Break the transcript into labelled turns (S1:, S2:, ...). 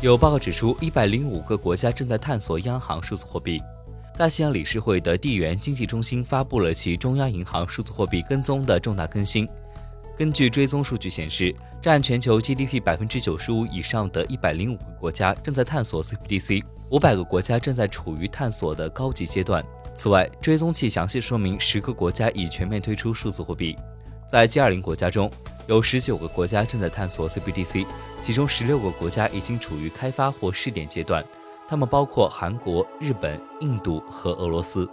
S1: 有报告指出，一百零五个国家正在探索央行数字货币。大西洋理事会的地缘经济中心发布了其中央银行数字货币跟踪的重大更新。根据追踪数据显示，占全球 GDP 百分之九十五以上的一百零五个国家正在探索 CBDC，五百个国家正在处于探索的高级阶段。此外，追踪器详细说明十个国家已全面推出数字货币。在 G20 国家中，有十九个国家正在探索 CBDC，其中十六个国家已经处于开发或试点阶段。他们包括韩国、日本、印度和俄罗斯。